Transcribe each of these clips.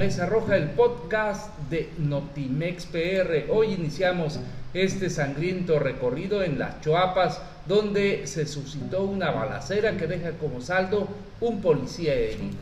Mesa Roja, el podcast de Notimex PR. Hoy iniciamos este sangriento recorrido en las Choapas, donde se suscitó una balacera que deja como saldo un policía herido.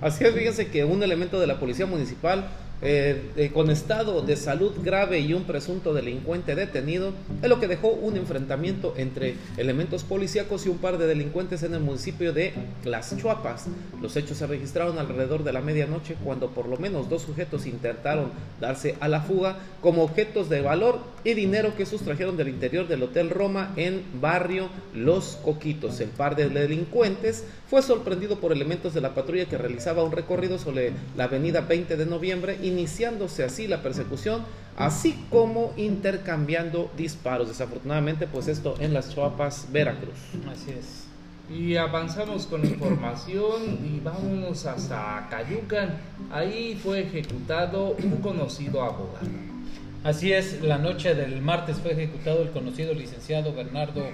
Así es, fíjense que un elemento de la policía municipal eh, con estado de salud grave y un presunto delincuente detenido, es lo que dejó un enfrentamiento entre elementos policíacos y un par de delincuentes en el municipio de Las Chuapas. Los hechos se registraron alrededor de la medianoche cuando por lo menos dos sujetos intentaron darse a la fuga como objetos de valor y dinero que sustrajeron del interior del Hotel Roma en barrio Los Coquitos. El par de delincuentes fue sorprendido por elementos de la patrulla que realizaba un recorrido sobre la avenida 20 de noviembre iniciándose así la persecución, así como intercambiando disparos. Desafortunadamente, pues esto en las Chuapas, Veracruz. Así es. Y avanzamos con información y vámonos hasta Cayucan. Ahí fue ejecutado un conocido abogado. Así es, la noche del martes fue ejecutado el conocido licenciado Bernardo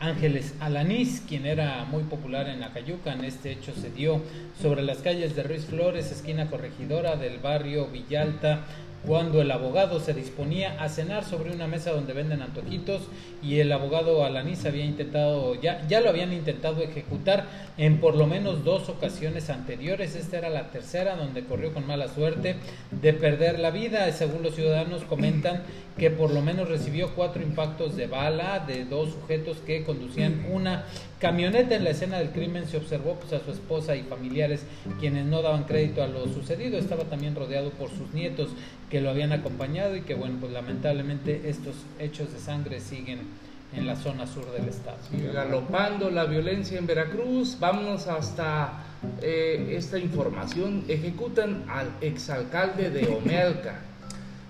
Ángeles Alanís, quien era muy popular en Acayucan. Este hecho se dio sobre las calles de Ruiz Flores, esquina corregidora del barrio Villalta, cuando el abogado se disponía a cenar sobre una mesa donde venden antojitos y el abogado Alanís había intentado, ya, ya lo habían intentado ejecutar en por lo menos dos ocasiones anteriores. Esta era la tercera donde corrió con mala suerte de perder la vida. Según los ciudadanos comentan que por lo menos recibió cuatro impactos de bala de dos sujetos que conducían una camioneta en la escena del crimen. Se observó pues, a su esposa y familiares quienes no daban crédito a lo sucedido. Estaba también rodeado por sus nietos que lo habían acompañado y que bueno, pues lamentablemente estos hechos de sangre siguen en la zona sur del estado. galopando la violencia en Veracruz, vámonos hasta eh, esta información. Ejecutan al exalcalde de Omealca.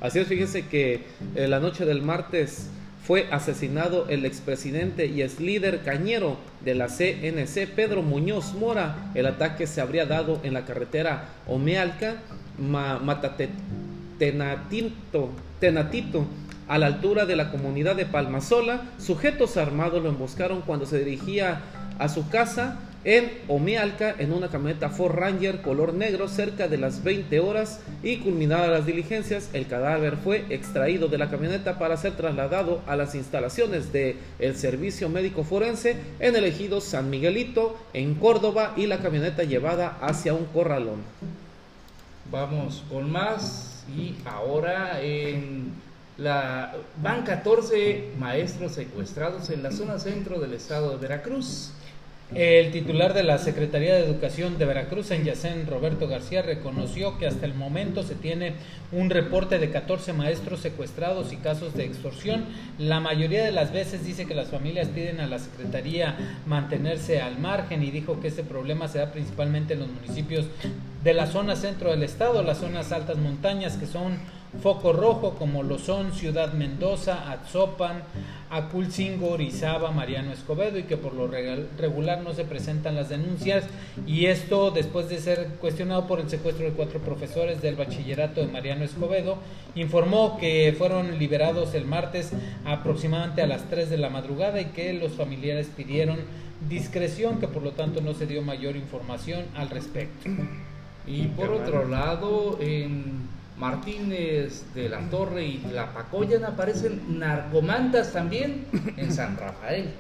Así es, fíjense que eh, la noche del martes fue asesinado el expresidente y ex líder cañero de la CNC, Pedro Muñoz Mora. El ataque se habría dado en la carretera Omealca, Matatenatito, Tenatito, a la altura de la comunidad de Palmasola. Sujetos armados lo emboscaron cuando se dirigía a su casa en Omealca en una camioneta Ford Ranger color negro cerca de las 20 horas y culminadas las diligencias, el cadáver fue extraído de la camioneta para ser trasladado a las instalaciones del el Servicio Médico Forense en el ejido San Miguelito en Córdoba y la camioneta llevada hacia un corralón. Vamos con más y ahora en la van 14 maestros secuestrados en la zona centro del estado de Veracruz. El titular de la Secretaría de Educación de Veracruz, en Yacén, Roberto García, reconoció que hasta el momento se tiene un reporte de 14 maestros secuestrados y casos de extorsión. La mayoría de las veces dice que las familias piden a la Secretaría mantenerse al margen y dijo que este problema se da principalmente en los municipios de la zona centro del estado, las zonas altas montañas que son foco rojo como lo son Ciudad Mendoza, Atzopan, Aculcingo, Orizaba, Mariano Escobedo y que por lo regular no se presentan las denuncias y esto después de ser cuestionado por el secuestro de cuatro profesores del bachillerato de Mariano Escobedo, informó que fueron liberados el martes aproximadamente a las 3 de la madrugada y que los familiares pidieron discreción, que por lo tanto no se dio mayor información al respecto. Y por otro lado, en Martínez de la Torre y la Pacoyan aparecen narcomantas también en San Rafael.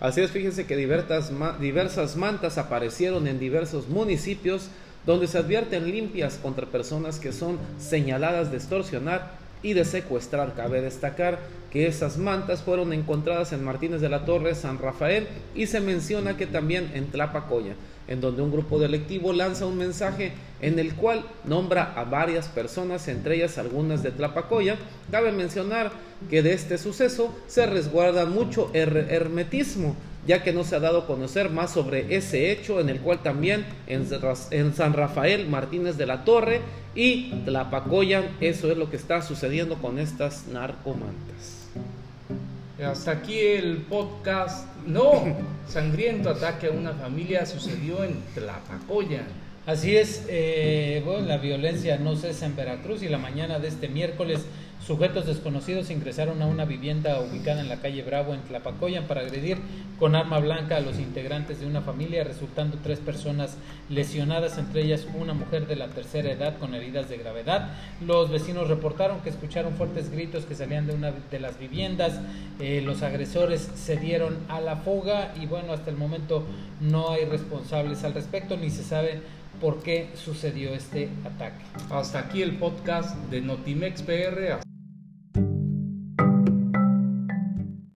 Así es, fíjense que diversas, diversas mantas aparecieron en diversos municipios donde se advierten limpias contra personas que son señaladas de extorsionar y de secuestrar. Cabe destacar que esas mantas fueron encontradas en Martínez de la Torre, San Rafael y se menciona que también en Tlapacoya, en donde un grupo delictivo lanza un mensaje en el cual nombra a varias personas, entre ellas algunas de Tlapacoya. Cabe mencionar que de este suceso se resguarda mucho hermetismo ya que no se ha dado a conocer más sobre ese hecho, en el cual también en, San Rafael Martínez de la Torre y Tlapacoyan, eso es lo que está sucediendo con estas narcomantas. Hasta aquí el podcast. No, sangriento ataque a una familia sucedió en Tlapacoyan. Así es, eh, bueno, la violencia no cesa en Veracruz y la mañana de este miércoles Sujetos desconocidos ingresaron a una vivienda ubicada en la calle Bravo en Tlapacoyan para agredir con arma blanca a los integrantes de una familia, resultando tres personas lesionadas, entre ellas una mujer de la tercera edad con heridas de gravedad. Los vecinos reportaron que escucharon fuertes gritos que salían de una de las viviendas. Eh, los agresores se dieron a la fuga y bueno, hasta el momento no hay responsables al respecto ni se sabe por qué sucedió este ataque. Hasta aquí el podcast de Notimex PR.